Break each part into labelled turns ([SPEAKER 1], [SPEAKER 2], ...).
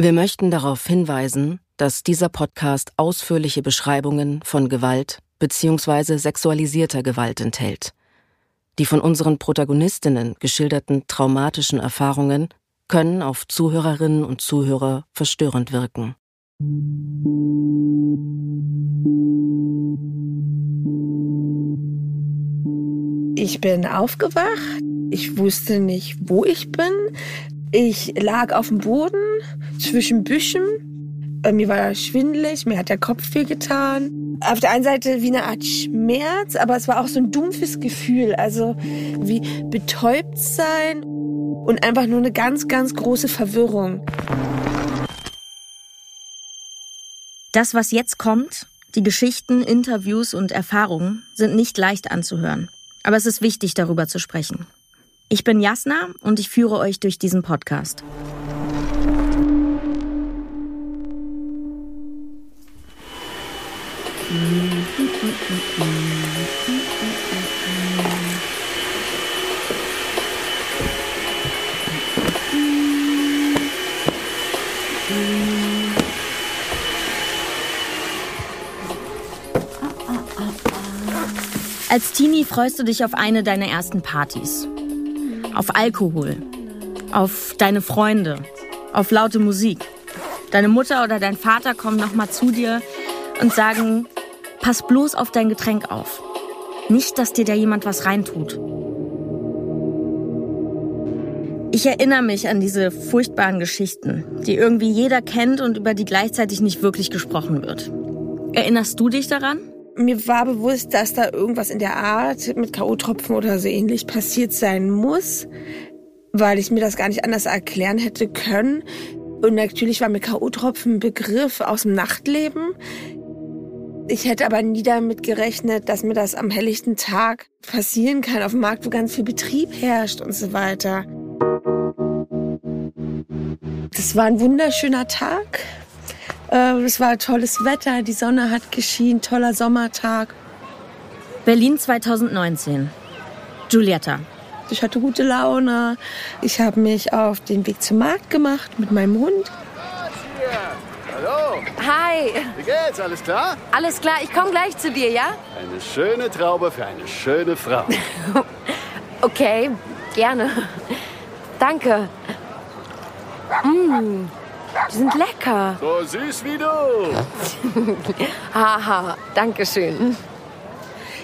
[SPEAKER 1] Wir möchten darauf hinweisen, dass dieser Podcast ausführliche Beschreibungen von Gewalt bzw. sexualisierter Gewalt enthält. Die von unseren Protagonistinnen geschilderten traumatischen Erfahrungen können auf Zuhörerinnen und Zuhörer verstörend wirken.
[SPEAKER 2] Ich bin aufgewacht. Ich wusste nicht, wo ich bin. Ich lag auf dem Boden zwischen Büschen. Äh, mir war schwindelig, mir hat der Kopf wehgetan. Auf der einen Seite wie eine Art Schmerz, aber es war auch so ein dumpfes Gefühl, also wie betäubt sein und einfach nur eine ganz, ganz große Verwirrung.
[SPEAKER 3] Das, was jetzt kommt, die Geschichten, Interviews und Erfahrungen, sind nicht leicht anzuhören. Aber es ist wichtig, darüber zu sprechen. Ich bin Jasna und ich führe euch durch diesen Podcast. Als Teenie freust du dich auf eine deiner ersten Partys. Auf Alkohol. Auf deine Freunde. Auf laute Musik. Deine Mutter oder dein Vater kommen nochmal zu dir und sagen, pass bloß auf dein Getränk auf. Nicht, dass dir da jemand was reintut. Ich erinnere mich an diese furchtbaren Geschichten, die irgendwie jeder kennt und über die gleichzeitig nicht wirklich gesprochen wird. Erinnerst du dich daran?
[SPEAKER 2] Mir war bewusst, dass da irgendwas in der Art mit K.O.-Tropfen oder so ähnlich passiert sein muss, weil ich mir das gar nicht anders erklären hätte können. Und natürlich war mir K.O.-Tropfen ein Begriff aus dem Nachtleben. Ich hätte aber nie damit gerechnet, dass mir das am helllichten Tag passieren kann, auf dem Markt, wo ganz viel Betrieb herrscht und so weiter. Das war ein wunderschöner Tag. Äh, es war tolles Wetter, die Sonne hat geschienen, toller Sommertag.
[SPEAKER 3] Berlin 2019. Giulietta.
[SPEAKER 2] Ich hatte gute Laune. Ich habe mich auf den Weg zum Markt gemacht mit meinem Hund.
[SPEAKER 4] Hallo.
[SPEAKER 5] Hi.
[SPEAKER 4] Wie geht's? Alles klar?
[SPEAKER 5] Alles klar, ich komme gleich zu dir, ja?
[SPEAKER 4] Eine schöne Traube für eine schöne Frau.
[SPEAKER 5] okay, gerne. Danke. Mmh, die sind lecker.
[SPEAKER 4] So süß wie du.
[SPEAKER 5] Haha, danke schön.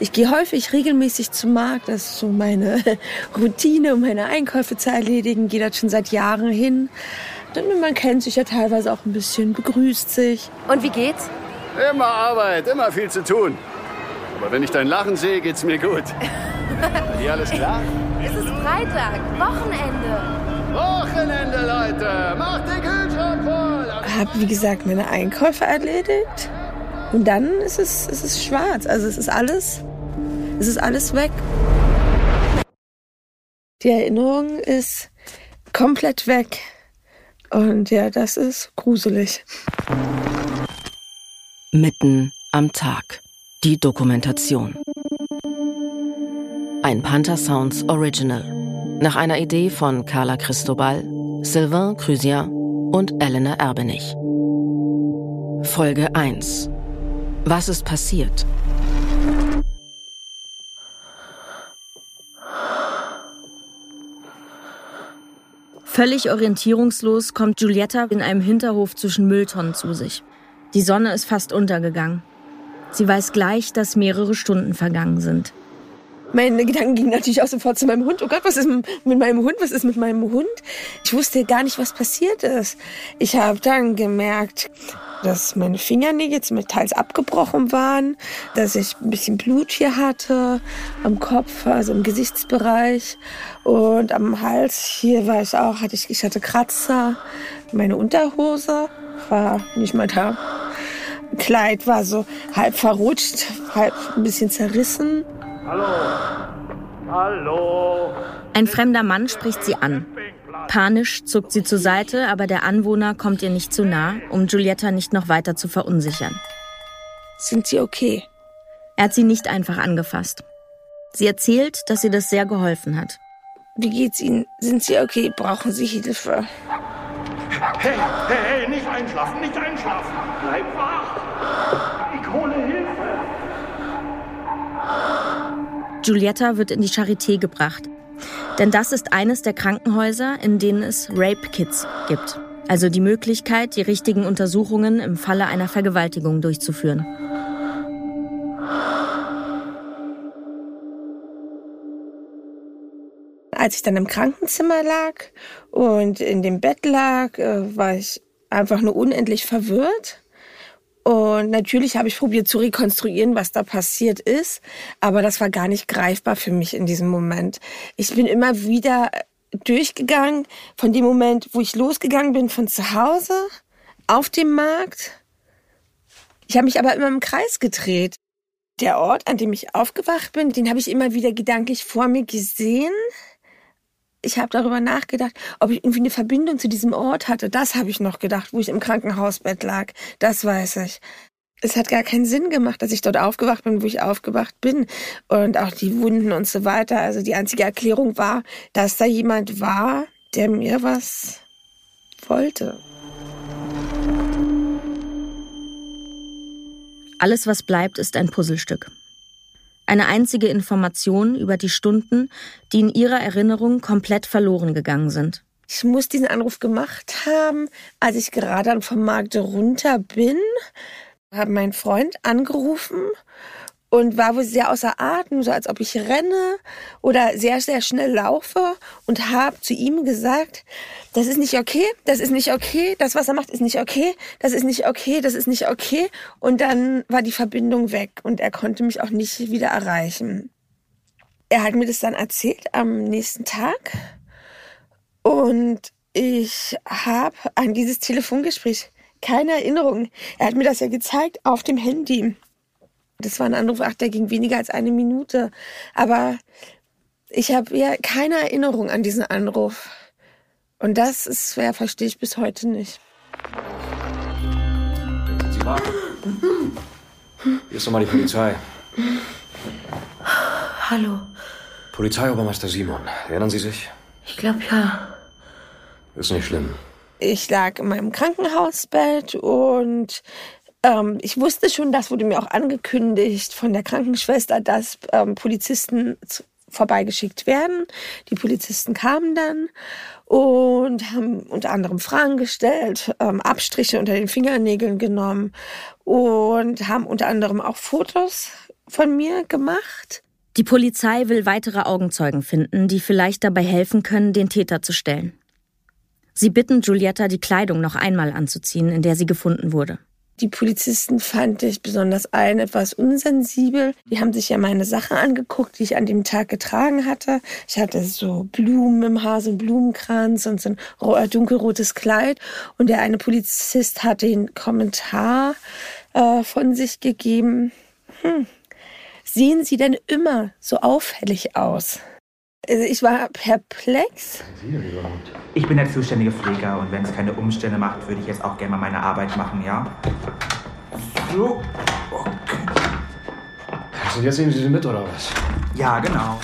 [SPEAKER 2] Ich gehe häufig regelmäßig zum Markt. Das ist so meine Routine, um meine Einkäufe zu erledigen. Gehe dort schon seit Jahren hin. Denn man kennt sich ja teilweise auch ein bisschen, begrüßt sich.
[SPEAKER 5] Und wie geht's?
[SPEAKER 4] Immer Arbeit, immer viel zu tun. Aber wenn ich dein Lachen sehe, geht's mir gut. Dir alles klar?
[SPEAKER 5] Es ist Freitag, Wochenende.
[SPEAKER 4] Wochenende, Leute! Macht den Kühlschrank voll!
[SPEAKER 2] Habe, wie gesagt, meine Einkäufe erledigt. Und dann ist es, ist es schwarz. Also es ist alles, es ist alles weg. Die Erinnerung ist komplett weg. Und ja, das ist gruselig.
[SPEAKER 1] Mitten am Tag. Die Dokumentation. Ein Panther Sounds Original. Nach einer Idee von Carla Cristobal, Sylvain Crusien und Elena Erbenich. Folge 1. Was ist passiert?
[SPEAKER 3] Völlig orientierungslos kommt Giulietta in einem Hinterhof zwischen Mülltonnen zu sich. Die Sonne ist fast untergegangen. Sie weiß gleich, dass mehrere Stunden vergangen sind.
[SPEAKER 2] Meine Gedanken gingen natürlich auch sofort zu meinem Hund. Oh Gott, was ist mit meinem Hund? Was ist mit meinem Hund? Ich wusste gar nicht, was passiert ist. Ich habe dann gemerkt, dass meine Fingernägel zum teils abgebrochen waren, dass ich ein bisschen Blut hier hatte am Kopf, also im Gesichtsbereich und am Hals. Hier war ich auch, hatte ich, ich hatte Kratzer. Meine Unterhose war nicht mal da. Kleid war so halb verrutscht, halb ein bisschen zerrissen.
[SPEAKER 6] Hallo. Hallo.
[SPEAKER 3] Ein fremder Mann spricht sie an. Panisch zuckt sie zur Seite, aber der Anwohner kommt ihr nicht zu nah, um Giulietta nicht noch weiter zu verunsichern.
[SPEAKER 2] Sind Sie okay?
[SPEAKER 3] Er hat sie nicht einfach angefasst. Sie erzählt, dass ihr das sehr geholfen hat.
[SPEAKER 2] Wie geht's Ihnen? Sind Sie okay? Brauchen Sie Hilfe?
[SPEAKER 6] Hey, hey, hey, nicht einschlafen, nicht einschlafen. Bleib wach. Ich hole Hilfe.
[SPEAKER 3] Giulietta wird in die Charité gebracht. Denn das ist eines der Krankenhäuser, in denen es Rape Kits gibt. Also die Möglichkeit, die richtigen Untersuchungen im Falle einer Vergewaltigung durchzuführen.
[SPEAKER 2] Als ich dann im Krankenzimmer lag und in dem Bett lag, äh, war ich einfach nur unendlich verwirrt. Und natürlich habe ich probiert zu rekonstruieren, was da passiert ist, aber das war gar nicht greifbar für mich in diesem Moment. Ich bin immer wieder durchgegangen von dem Moment, wo ich losgegangen bin von zu Hause auf dem Markt. Ich habe mich aber immer im Kreis gedreht. Der Ort, an dem ich aufgewacht bin, den habe ich immer wieder gedanklich vor mir gesehen ich habe darüber nachgedacht, ob ich irgendwie eine Verbindung zu diesem Ort hatte. Das habe ich noch gedacht, wo ich im Krankenhausbett lag. Das weiß ich. Es hat gar keinen Sinn gemacht, dass ich dort aufgewacht bin, wo ich aufgewacht bin. Und auch die Wunden und so weiter. Also die einzige Erklärung war, dass da jemand war, der mir was wollte.
[SPEAKER 3] Alles, was bleibt, ist ein Puzzlestück. Eine einzige Information über die Stunden, die in ihrer Erinnerung komplett verloren gegangen sind.
[SPEAKER 2] Ich muss diesen Anruf gemacht haben, als ich gerade vom Markt runter bin, habe mein Freund angerufen und war wohl sehr außer Atem, so als ob ich renne oder sehr, sehr schnell laufe und habe zu ihm gesagt, das ist nicht okay, das ist nicht okay, das, was er macht, ist nicht okay, das ist nicht okay, das ist nicht okay. Und dann war die Verbindung weg und er konnte mich auch nicht wieder erreichen. Er hat mir das dann erzählt am nächsten Tag und ich habe an dieses Telefongespräch keine Erinnerung. Er hat mir das ja gezeigt auf dem Handy. Das war ein Anruf, ach, der ging weniger als eine Minute. Aber ich habe ja keine Erinnerung an diesen Anruf. Und das ist schwer, verstehe ich bis heute nicht.
[SPEAKER 7] Sie warten. Hier ist nochmal die Polizei.
[SPEAKER 5] Hallo.
[SPEAKER 7] Polizeiobermeister Simon. Erinnern Sie sich?
[SPEAKER 5] Ich glaube ja.
[SPEAKER 7] Ist nicht schlimm.
[SPEAKER 2] Ich lag in meinem Krankenhausbett und ähm, ich wusste schon, das wurde mir auch angekündigt von der Krankenschwester, dass ähm, Polizisten vorbeigeschickt werden. Die Polizisten kamen dann und haben unter anderem Fragen gestellt, ähm, Abstriche unter den Fingernägeln genommen und haben unter anderem auch Fotos von mir gemacht.
[SPEAKER 3] Die Polizei will weitere Augenzeugen finden, die vielleicht dabei helfen können, den Täter zu stellen. Sie bitten Giulietta, die Kleidung noch einmal anzuziehen, in der sie gefunden wurde.
[SPEAKER 2] Die Polizisten fand ich besonders ein etwas unsensibel. Die haben sich ja meine Sachen angeguckt, die ich an dem Tag getragen hatte. Ich hatte so Blumen im Haar, so einen Blumenkranz und so ein dunkelrotes Kleid. Und der eine Polizist hat den Kommentar äh, von sich gegeben. Hm, sehen Sie denn immer so auffällig aus? Also ich war perplex.
[SPEAKER 8] Ich bin der zuständige Pfleger und wenn es keine Umstände macht, würde ich jetzt auch gerne mal meine Arbeit machen, ja? So. Okay.
[SPEAKER 7] Also jetzt nehmen Sie sie mit, oder was?
[SPEAKER 8] Ja, genau.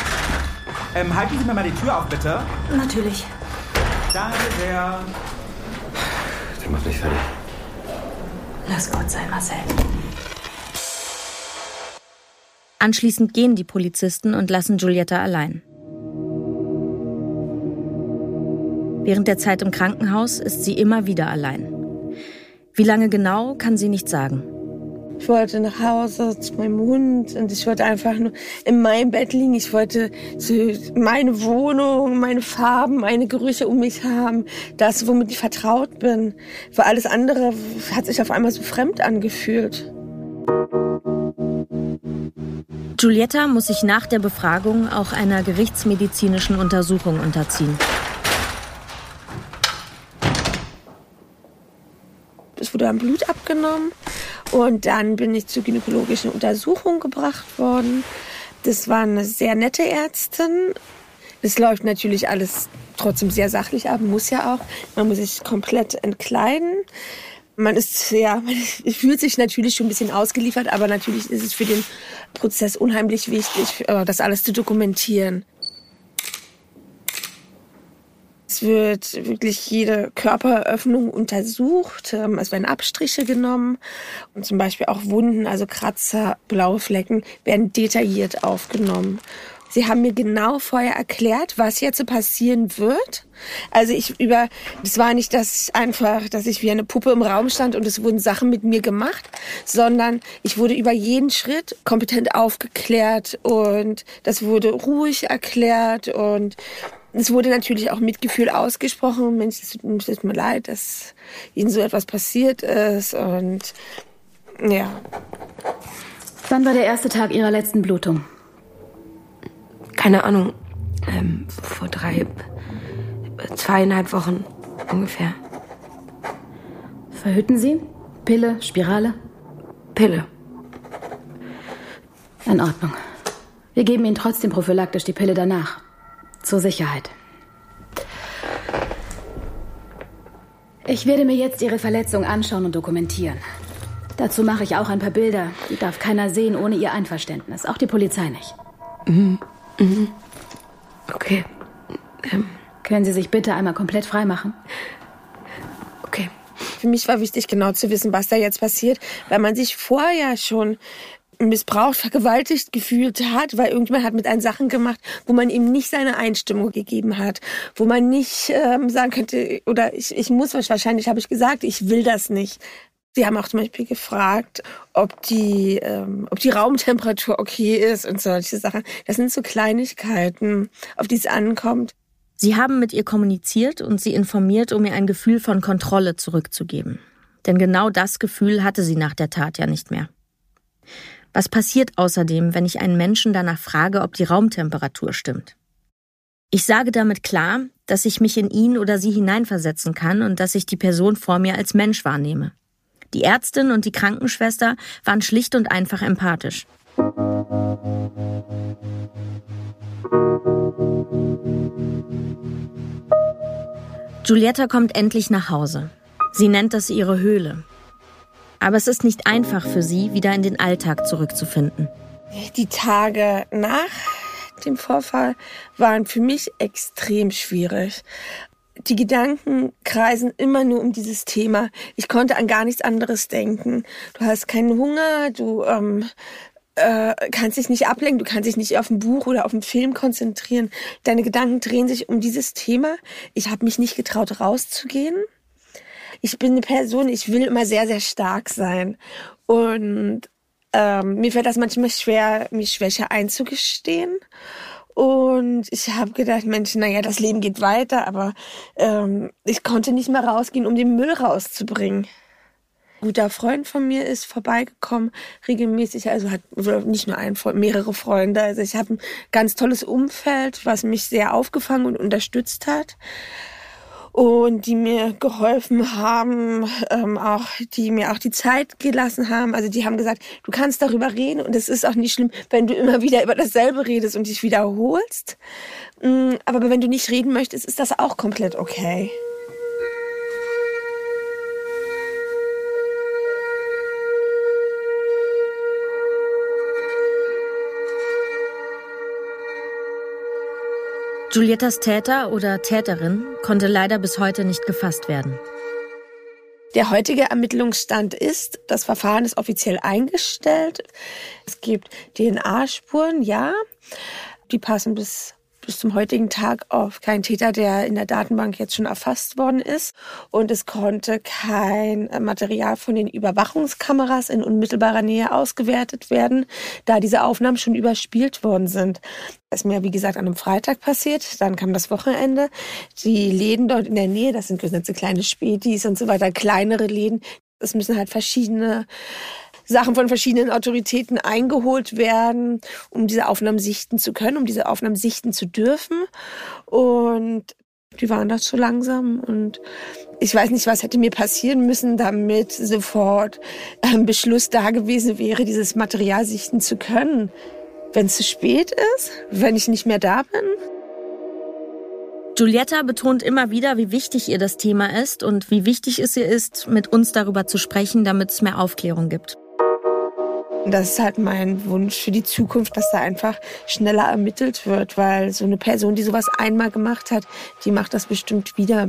[SPEAKER 8] Ähm, halten Sie mir mal die Tür auf, bitte.
[SPEAKER 5] Natürlich.
[SPEAKER 8] Danke sehr.
[SPEAKER 7] Der macht mich fertig.
[SPEAKER 5] Lass gut sein, Marcel.
[SPEAKER 3] Anschließend gehen die Polizisten und lassen Giulietta allein. Während der Zeit im Krankenhaus ist sie immer wieder allein. Wie lange genau, kann sie nicht sagen.
[SPEAKER 2] Ich wollte nach Hause zu meinem Hund und ich wollte einfach nur in meinem Bett liegen. Ich wollte meine Wohnung, meine Farben, meine Gerüche um mich haben. Das, womit ich vertraut bin. Für alles andere hat sich auf einmal so fremd angefühlt.
[SPEAKER 3] Giulietta muss sich nach der Befragung auch einer gerichtsmedizinischen Untersuchung unterziehen.
[SPEAKER 2] Es wurde dann Blut abgenommen und dann bin ich zur gynäkologischen Untersuchung gebracht worden. Das war eine sehr nette Ärztin. Es läuft natürlich alles trotzdem sehr sachlich ab, muss ja auch. Man muss sich komplett entkleiden. Man ist ja, man fühlt sich natürlich schon ein bisschen ausgeliefert, aber natürlich ist es für den Prozess unheimlich wichtig, äh, das alles zu dokumentieren. Es wird wirklich jede Körperöffnung untersucht. Ähm, es werden Abstriche genommen und zum Beispiel auch Wunden, also Kratzer, blaue Flecken werden detailliert aufgenommen. Sie haben mir genau vorher erklärt, was jetzt passieren wird. Also ich über, es war nicht das einfach, dass ich wie eine Puppe im Raum stand und es wurden Sachen mit mir gemacht, sondern ich wurde über jeden Schritt kompetent aufgeklärt und das wurde ruhig erklärt und es wurde natürlich auch Mitgefühl ausgesprochen. Mensch, es tut mir leid, dass Ihnen so etwas passiert ist und ja.
[SPEAKER 5] Wann war der erste Tag Ihrer letzten Blutung?
[SPEAKER 9] keine Ahnung, ähm, vor drei, zweieinhalb Wochen ungefähr.
[SPEAKER 5] Verhüten Sie? Pille, Spirale?
[SPEAKER 9] Pille.
[SPEAKER 5] In Ordnung. Wir geben Ihnen trotzdem prophylaktisch die Pille danach. Zur Sicherheit. Ich werde mir jetzt Ihre Verletzung anschauen und dokumentieren. Dazu mache ich auch ein paar Bilder. Die darf keiner sehen ohne Ihr Einverständnis. Auch die Polizei nicht.
[SPEAKER 9] Mhm. Mhm. Okay.
[SPEAKER 5] Ähm. Können Sie sich bitte einmal komplett frei machen?
[SPEAKER 2] Okay. Für mich war wichtig, genau zu wissen, was da jetzt passiert, weil man sich vorher schon missbraucht, vergewaltigt gefühlt hat, weil irgendjemand hat mit einen Sachen gemacht, wo man ihm nicht seine Einstimmung gegeben hat, wo man nicht ähm, sagen könnte, oder ich, ich muss wahrscheinlich, habe ich gesagt, ich will das nicht. Sie haben auch zum Beispiel gefragt, ob die, ähm, ob die Raumtemperatur okay ist und solche Sachen. Das sind so Kleinigkeiten, auf die es ankommt.
[SPEAKER 3] Sie haben mit ihr kommuniziert und sie informiert, um ihr ein Gefühl von Kontrolle zurückzugeben. Denn genau das Gefühl hatte sie nach der Tat ja nicht mehr. Was passiert außerdem, wenn ich einen Menschen danach frage, ob die Raumtemperatur stimmt? Ich sage damit klar, dass ich mich in ihn oder sie hineinversetzen kann und dass ich die Person vor mir als Mensch wahrnehme. Die Ärztin und die Krankenschwester waren schlicht und einfach empathisch. Giulietta kommt endlich nach Hause. Sie nennt das ihre Höhle. Aber es ist nicht einfach für sie, wieder in den Alltag zurückzufinden.
[SPEAKER 2] Die Tage nach dem Vorfall waren für mich extrem schwierig die Gedanken kreisen immer nur um dieses Thema. Ich konnte an gar nichts anderes denken. Du hast keinen Hunger, du ähm, äh, kannst dich nicht ablenken, du kannst dich nicht auf ein Buch oder auf einen Film konzentrieren. Deine Gedanken drehen sich um dieses Thema. Ich habe mich nicht getraut, rauszugehen. Ich bin eine Person, ich will immer sehr, sehr stark sein. Und ähm, mir fällt das manchmal schwer, mich Schwäche einzugestehen. Und ich habe gedacht, Mensch, naja, das Leben geht weiter, aber ähm, ich konnte nicht mehr rausgehen, um den Müll rauszubringen. Ein guter Freund von mir ist vorbeigekommen, regelmäßig, also hat nicht nur einen Freund, mehrere Freunde. Also ich habe ein ganz tolles Umfeld, was mich sehr aufgefangen und unterstützt hat und die mir geholfen haben, ähm, auch die mir auch die Zeit gelassen haben. Also die haben gesagt, du kannst darüber reden und es ist auch nicht schlimm, wenn du immer wieder über dasselbe redest und dich wiederholst. Mm, aber wenn du nicht reden möchtest, ist das auch komplett okay.
[SPEAKER 3] Giuliettas Täter oder Täterin konnte leider bis heute nicht gefasst werden.
[SPEAKER 2] Der heutige Ermittlungsstand ist, das Verfahren ist offiziell eingestellt. Es gibt DNA-Spuren, ja. Die passen bis bis zum heutigen Tag auf keinen Täter, der in der Datenbank jetzt schon erfasst worden ist. Und es konnte kein Material von den Überwachungskameras in unmittelbarer Nähe ausgewertet werden, da diese Aufnahmen schon überspielt worden sind. Das ist mir, wie gesagt, an einem Freitag passiert. Dann kam das Wochenende. Die Läden dort in der Nähe, das sind ganze kleine Spätis und so weiter, kleinere Läden. Es müssen halt verschiedene Sachen von verschiedenen Autoritäten eingeholt werden, um diese Aufnahmen sichten zu können, um diese Aufnahmen sichten zu dürfen. Und die waren da zu langsam und ich weiß nicht, was hätte mir passieren müssen, damit sofort ein Beschluss da gewesen wäre, dieses Material sichten zu können. Wenn es zu spät ist, wenn ich nicht mehr da bin.
[SPEAKER 3] Giulietta betont immer wieder, wie wichtig ihr das Thema ist und wie wichtig es ihr ist, mit uns darüber zu sprechen, damit es mehr Aufklärung gibt.
[SPEAKER 2] Und das ist halt mein Wunsch für die Zukunft, dass da einfach schneller ermittelt wird, weil so eine Person, die sowas einmal gemacht hat, die macht das bestimmt wieder.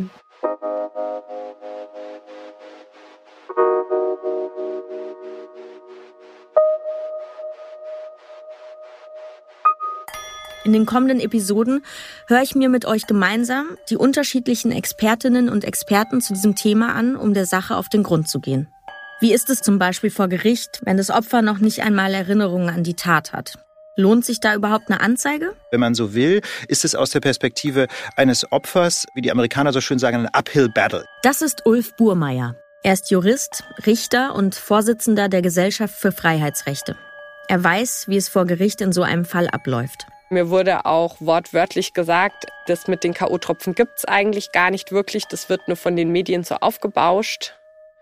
[SPEAKER 3] In den kommenden Episoden höre ich mir mit euch gemeinsam die unterschiedlichen Expertinnen und Experten zu diesem Thema an, um der Sache auf den Grund zu gehen. Wie ist es zum Beispiel vor Gericht, wenn das Opfer noch nicht einmal Erinnerungen an die Tat hat? Lohnt sich da überhaupt eine Anzeige?
[SPEAKER 10] Wenn man so will, ist es aus der Perspektive eines Opfers, wie die Amerikaner so schön sagen, ein Uphill Battle.
[SPEAKER 3] Das ist Ulf Burmeier. Er ist Jurist, Richter und Vorsitzender der Gesellschaft für Freiheitsrechte. Er weiß, wie es vor Gericht in so einem Fall abläuft.
[SPEAKER 11] Mir wurde auch wortwörtlich gesagt, das mit den K.O.-Tropfen gibt es eigentlich gar nicht wirklich. Das wird nur von den Medien so aufgebauscht.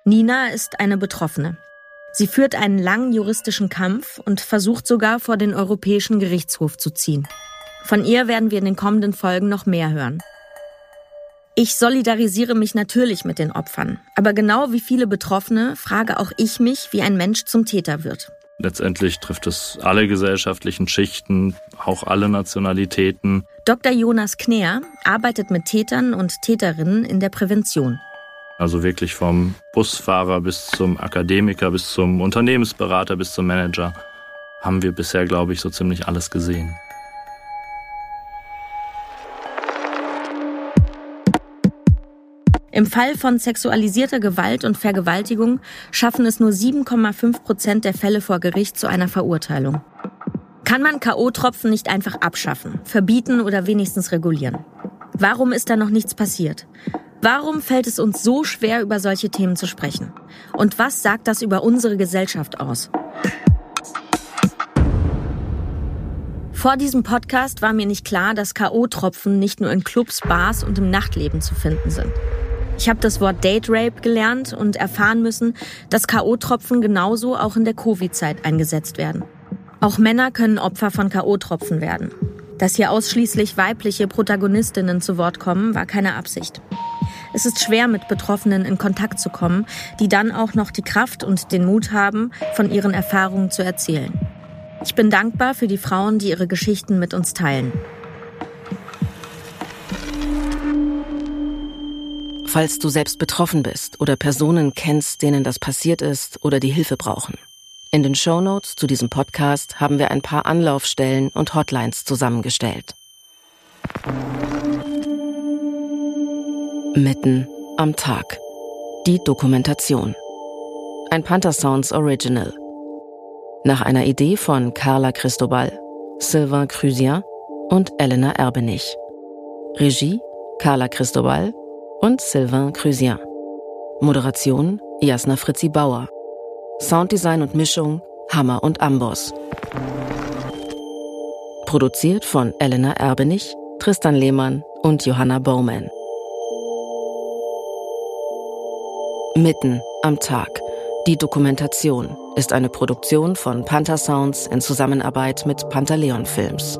[SPEAKER 3] Nina ist eine Betroffene. Sie führt einen langen juristischen Kampf und versucht sogar vor den Europäischen Gerichtshof zu ziehen. Von ihr werden wir in den kommenden Folgen noch mehr hören. Ich solidarisiere mich natürlich mit den Opfern, aber genau wie viele Betroffene frage auch ich mich, wie ein Mensch zum Täter wird.
[SPEAKER 12] Letztendlich trifft es alle gesellschaftlichen Schichten, auch alle Nationalitäten.
[SPEAKER 3] Dr. Jonas Kneer arbeitet mit Tätern und Täterinnen in der Prävention.
[SPEAKER 12] Also wirklich vom Busfahrer bis zum Akademiker, bis zum Unternehmensberater, bis zum Manager haben wir bisher, glaube ich, so ziemlich alles gesehen.
[SPEAKER 3] Im Fall von sexualisierter Gewalt und Vergewaltigung schaffen es nur 7,5 Prozent der Fälle vor Gericht zu einer Verurteilung. Kann man KO-Tropfen nicht einfach abschaffen, verbieten oder wenigstens regulieren? Warum ist da noch nichts passiert? Warum fällt es uns so schwer, über solche Themen zu sprechen? Und was sagt das über unsere Gesellschaft aus? Vor diesem Podcast war mir nicht klar, dass KO-Tropfen nicht nur in Clubs, Bars und im Nachtleben zu finden sind. Ich habe das Wort Date Rape gelernt und erfahren müssen, dass KO-Tropfen genauso auch in der Covid-Zeit eingesetzt werden. Auch Männer können Opfer von KO-Tropfen werden. Dass hier ausschließlich weibliche Protagonistinnen zu Wort kommen, war keine Absicht. Es ist schwer, mit Betroffenen in Kontakt zu kommen, die dann auch noch die Kraft und den Mut haben, von ihren Erfahrungen zu erzählen. Ich bin dankbar für die Frauen, die ihre Geschichten mit uns teilen.
[SPEAKER 1] Falls du selbst betroffen bist oder Personen kennst, denen das passiert ist oder die Hilfe brauchen. In den Show Notes zu diesem Podcast haben wir ein paar Anlaufstellen und Hotlines zusammengestellt. Mitten am Tag. Die Dokumentation. Ein Panther Sounds Original. Nach einer Idee von Carla Cristobal, Sylvain Crusien und Elena Erbenich. Regie Carla Cristobal und Sylvain Crusien. Moderation Jasna Fritzi Bauer. Sounddesign und Mischung Hammer und Amboss. Produziert von Elena Erbenich, Tristan Lehmann und Johanna Bowman. Mitten am Tag. Die Dokumentation ist eine Produktion von Panther Sounds in Zusammenarbeit mit Pantaleon Films.